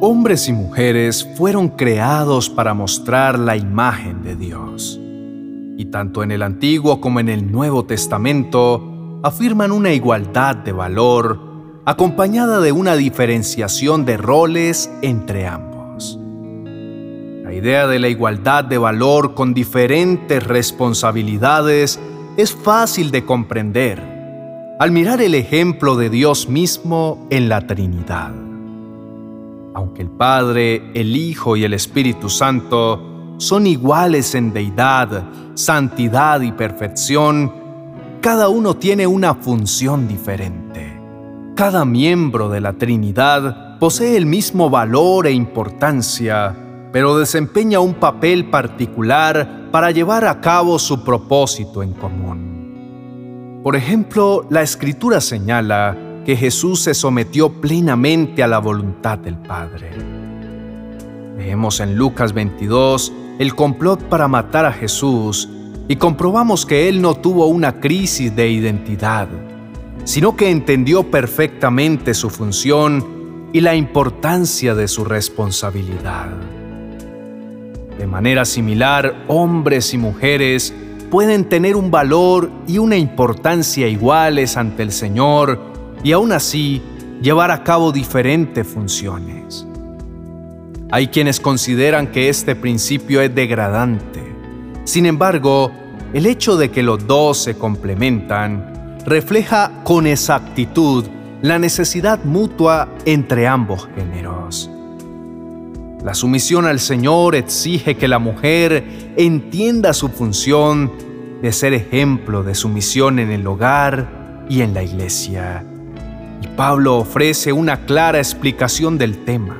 Hombres y mujeres fueron creados para mostrar la imagen de Dios. Y tanto en el Antiguo como en el Nuevo Testamento afirman una igualdad de valor acompañada de una diferenciación de roles entre ambos. La idea de la igualdad de valor con diferentes responsabilidades es fácil de comprender al mirar el ejemplo de Dios mismo en la Trinidad aunque el Padre, el Hijo y el Espíritu Santo son iguales en deidad, santidad y perfección, cada uno tiene una función diferente. Cada miembro de la Trinidad posee el mismo valor e importancia, pero desempeña un papel particular para llevar a cabo su propósito en común. Por ejemplo, la Escritura señala que Jesús se sometió plenamente a la voluntad del Padre. Vemos en Lucas 22 el complot para matar a Jesús y comprobamos que él no tuvo una crisis de identidad, sino que entendió perfectamente su función y la importancia de su responsabilidad. De manera similar, hombres y mujeres pueden tener un valor y una importancia iguales ante el Señor y aún así llevar a cabo diferentes funciones. Hay quienes consideran que este principio es degradante. Sin embargo, el hecho de que los dos se complementan refleja con exactitud la necesidad mutua entre ambos géneros. La sumisión al Señor exige que la mujer entienda su función de ser ejemplo de sumisión en el hogar y en la iglesia. Y Pablo ofrece una clara explicación del tema.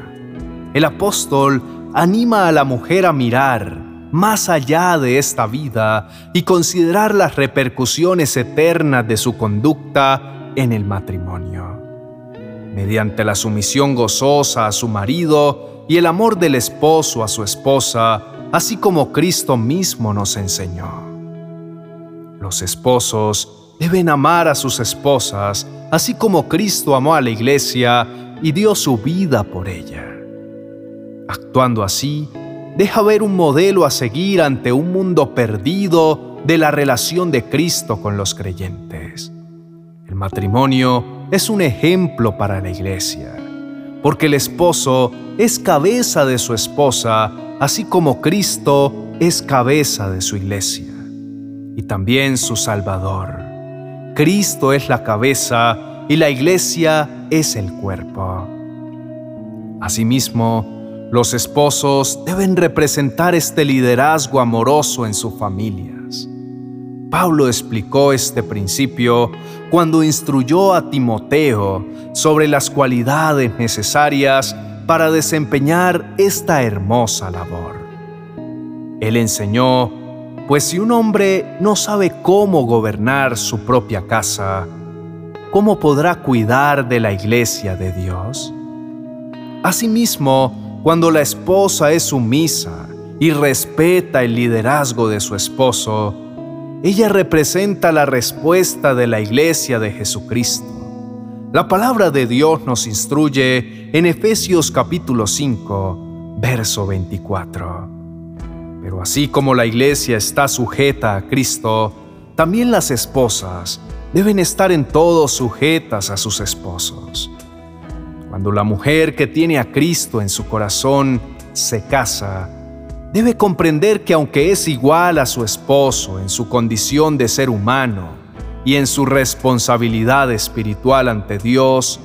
El apóstol anima a la mujer a mirar más allá de esta vida y considerar las repercusiones eternas de su conducta en el matrimonio. Mediante la sumisión gozosa a su marido y el amor del esposo a su esposa, así como Cristo mismo nos enseñó. Los esposos deben amar a sus esposas así como Cristo amó a la iglesia y dio su vida por ella. Actuando así, deja ver un modelo a seguir ante un mundo perdido de la relación de Cristo con los creyentes. El matrimonio es un ejemplo para la iglesia, porque el esposo es cabeza de su esposa, así como Cristo es cabeza de su iglesia, y también su Salvador. Cristo es la cabeza y la iglesia es el cuerpo. Asimismo, los esposos deben representar este liderazgo amoroso en sus familias. Pablo explicó este principio cuando instruyó a Timoteo sobre las cualidades necesarias para desempeñar esta hermosa labor. Él enseñó pues si un hombre no sabe cómo gobernar su propia casa, ¿cómo podrá cuidar de la iglesia de Dios? Asimismo, cuando la esposa es sumisa y respeta el liderazgo de su esposo, ella representa la respuesta de la iglesia de Jesucristo. La palabra de Dios nos instruye en Efesios capítulo 5, verso 24. Pero así como la iglesia está sujeta a Cristo, también las esposas deben estar en todo sujetas a sus esposos. Cuando la mujer que tiene a Cristo en su corazón se casa, debe comprender que aunque es igual a su esposo en su condición de ser humano y en su responsabilidad espiritual ante Dios,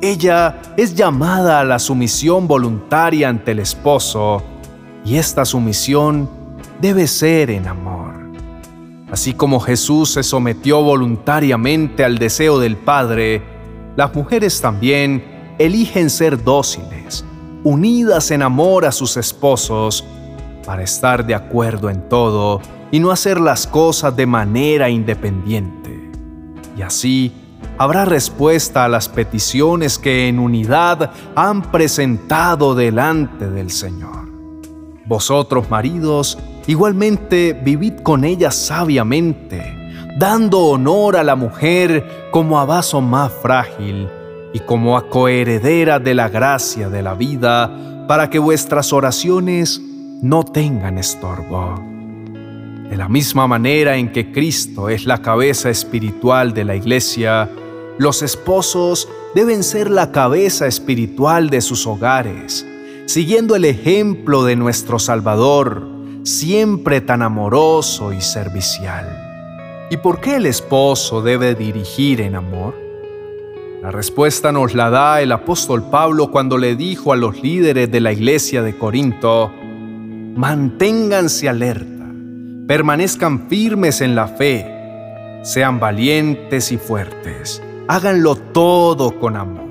ella es llamada a la sumisión voluntaria ante el esposo y esta sumisión debe ser en amor. Así como Jesús se sometió voluntariamente al deseo del Padre, las mujeres también eligen ser dóciles, unidas en amor a sus esposos, para estar de acuerdo en todo y no hacer las cosas de manera independiente. Y así habrá respuesta a las peticiones que en unidad han presentado delante del Señor. Vosotros, maridos, igualmente vivid con ella sabiamente, dando honor a la mujer como a vaso más frágil, y como a coheredera de la gracia de la vida, para que vuestras oraciones no tengan estorbo. De la misma manera en que Cristo es la cabeza espiritual de la iglesia, los esposos deben ser la cabeza espiritual de sus hogares, siguiendo el ejemplo de nuestro Salvador, siempre tan amoroso y servicial. ¿Y por qué el esposo debe dirigir en amor? La respuesta nos la da el apóstol Pablo cuando le dijo a los líderes de la iglesia de Corinto, manténganse alerta, permanezcan firmes en la fe, sean valientes y fuertes, háganlo todo con amor.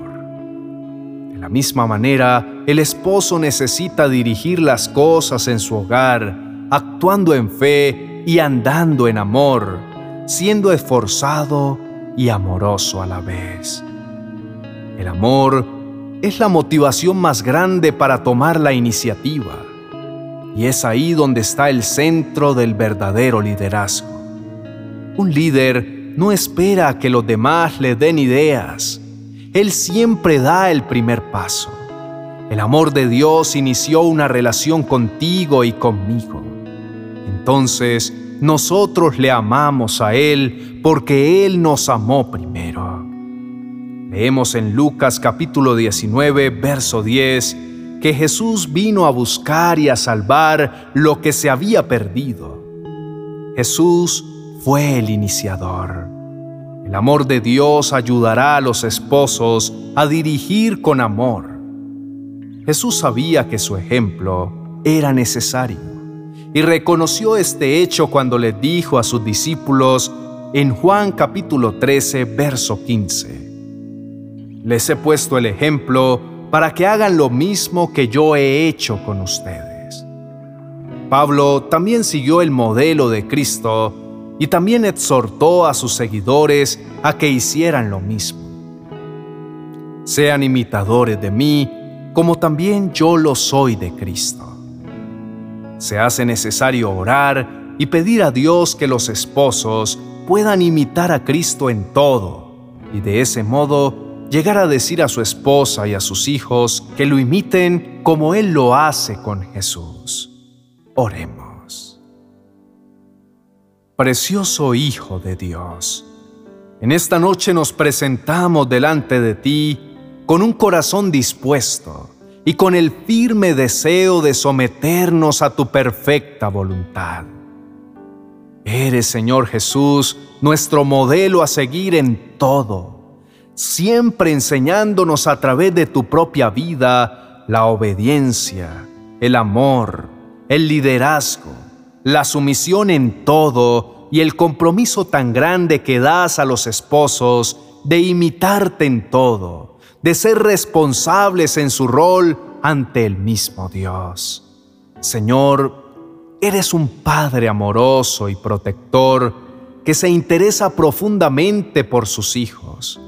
La misma manera, el esposo necesita dirigir las cosas en su hogar, actuando en fe y andando en amor, siendo esforzado y amoroso a la vez. El amor es la motivación más grande para tomar la iniciativa. Y es ahí donde está el centro del verdadero liderazgo. Un líder no espera que los demás le den ideas. Él siempre da el primer paso. El amor de Dios inició una relación contigo y conmigo. Entonces, nosotros le amamos a Él porque Él nos amó primero. Leemos en Lucas capítulo 19, verso 10, que Jesús vino a buscar y a salvar lo que se había perdido. Jesús fue el iniciador. El amor de Dios ayudará a los esposos a dirigir con amor. Jesús sabía que su ejemplo era necesario y reconoció este hecho cuando le dijo a sus discípulos en Juan capítulo 13, verso 15. Les he puesto el ejemplo para que hagan lo mismo que yo he hecho con ustedes. Pablo también siguió el modelo de Cristo y también exhortó a sus seguidores a que hicieran lo mismo. Sean imitadores de mí, como también yo lo soy de Cristo. Se hace necesario orar y pedir a Dios que los esposos puedan imitar a Cristo en todo, y de ese modo llegar a decir a su esposa y a sus hijos que lo imiten como Él lo hace con Jesús. Oremos. Precioso Hijo de Dios, en esta noche nos presentamos delante de ti con un corazón dispuesto y con el firme deseo de someternos a tu perfecta voluntad. Eres, Señor Jesús, nuestro modelo a seguir en todo siempre enseñándonos a través de tu propia vida la obediencia, el amor, el liderazgo, la sumisión en todo y el compromiso tan grande que das a los esposos de imitarte en todo, de ser responsables en su rol ante el mismo Dios. Señor, eres un Padre amoroso y protector que se interesa profundamente por sus hijos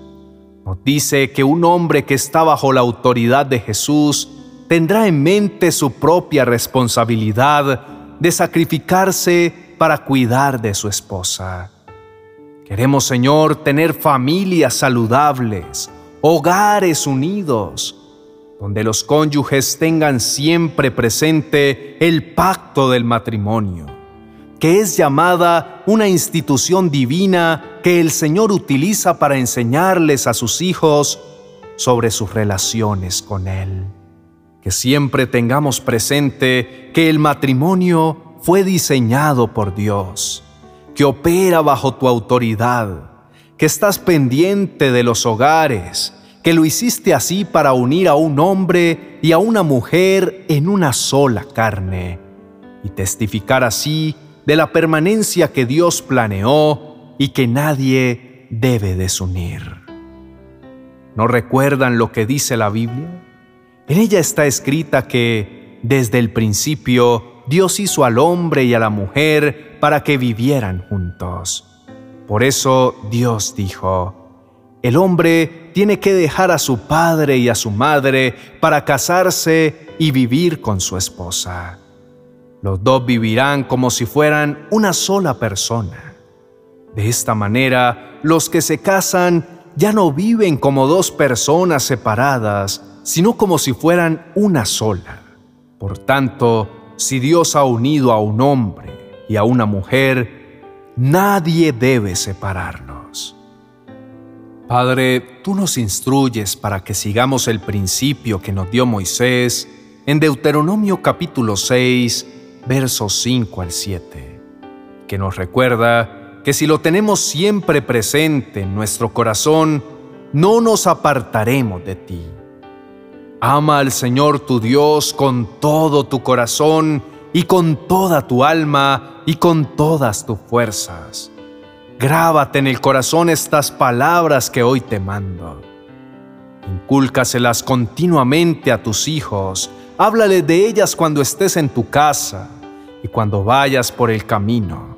nos dice que un hombre que está bajo la autoridad de Jesús tendrá en mente su propia responsabilidad de sacrificarse para cuidar de su esposa. Queremos, Señor, tener familias saludables, hogares unidos, donde los cónyuges tengan siempre presente el pacto del matrimonio que es llamada una institución divina que el Señor utiliza para enseñarles a sus hijos sobre sus relaciones con Él. Que siempre tengamos presente que el matrimonio fue diseñado por Dios, que opera bajo tu autoridad, que estás pendiente de los hogares, que lo hiciste así para unir a un hombre y a una mujer en una sola carne, y testificar así de la permanencia que Dios planeó y que nadie debe desunir. ¿No recuerdan lo que dice la Biblia? En ella está escrita que desde el principio Dios hizo al hombre y a la mujer para que vivieran juntos. Por eso Dios dijo, el hombre tiene que dejar a su padre y a su madre para casarse y vivir con su esposa los dos vivirán como si fueran una sola persona. De esta manera, los que se casan ya no viven como dos personas separadas, sino como si fueran una sola. Por tanto, si Dios ha unido a un hombre y a una mujer, nadie debe separarlos. Padre, tú nos instruyes para que sigamos el principio que nos dio Moisés en Deuteronomio capítulo 6, versos 5 al 7, que nos recuerda que si lo tenemos siempre presente en nuestro corazón, no nos apartaremos de ti. Ama al Señor tu Dios con todo tu corazón y con toda tu alma y con todas tus fuerzas. Grábate en el corazón estas palabras que hoy te mando. Incúlcaselas continuamente a tus hijos. Háblale de ellas cuando estés en tu casa y cuando vayas por el camino,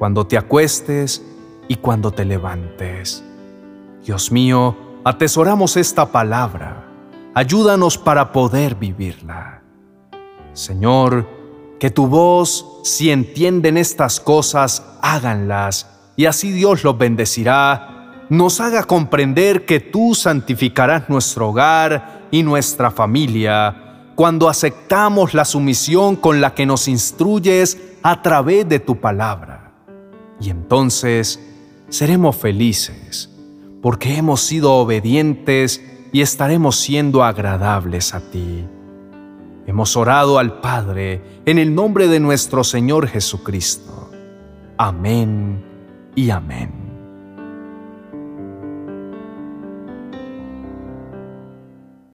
cuando te acuestes y cuando te levantes. Dios mío, atesoramos esta palabra ayúdanos para poder vivirla. Señor, que tu voz, si entienden estas cosas, háganlas, y así Dios los bendecirá, nos haga comprender que tú santificarás nuestro hogar y nuestra familia cuando aceptamos la sumisión con la que nos instruyes a través de tu palabra. Y entonces seremos felices, porque hemos sido obedientes y estaremos siendo agradables a ti. Hemos orado al Padre en el nombre de nuestro Señor Jesucristo. Amén y amén.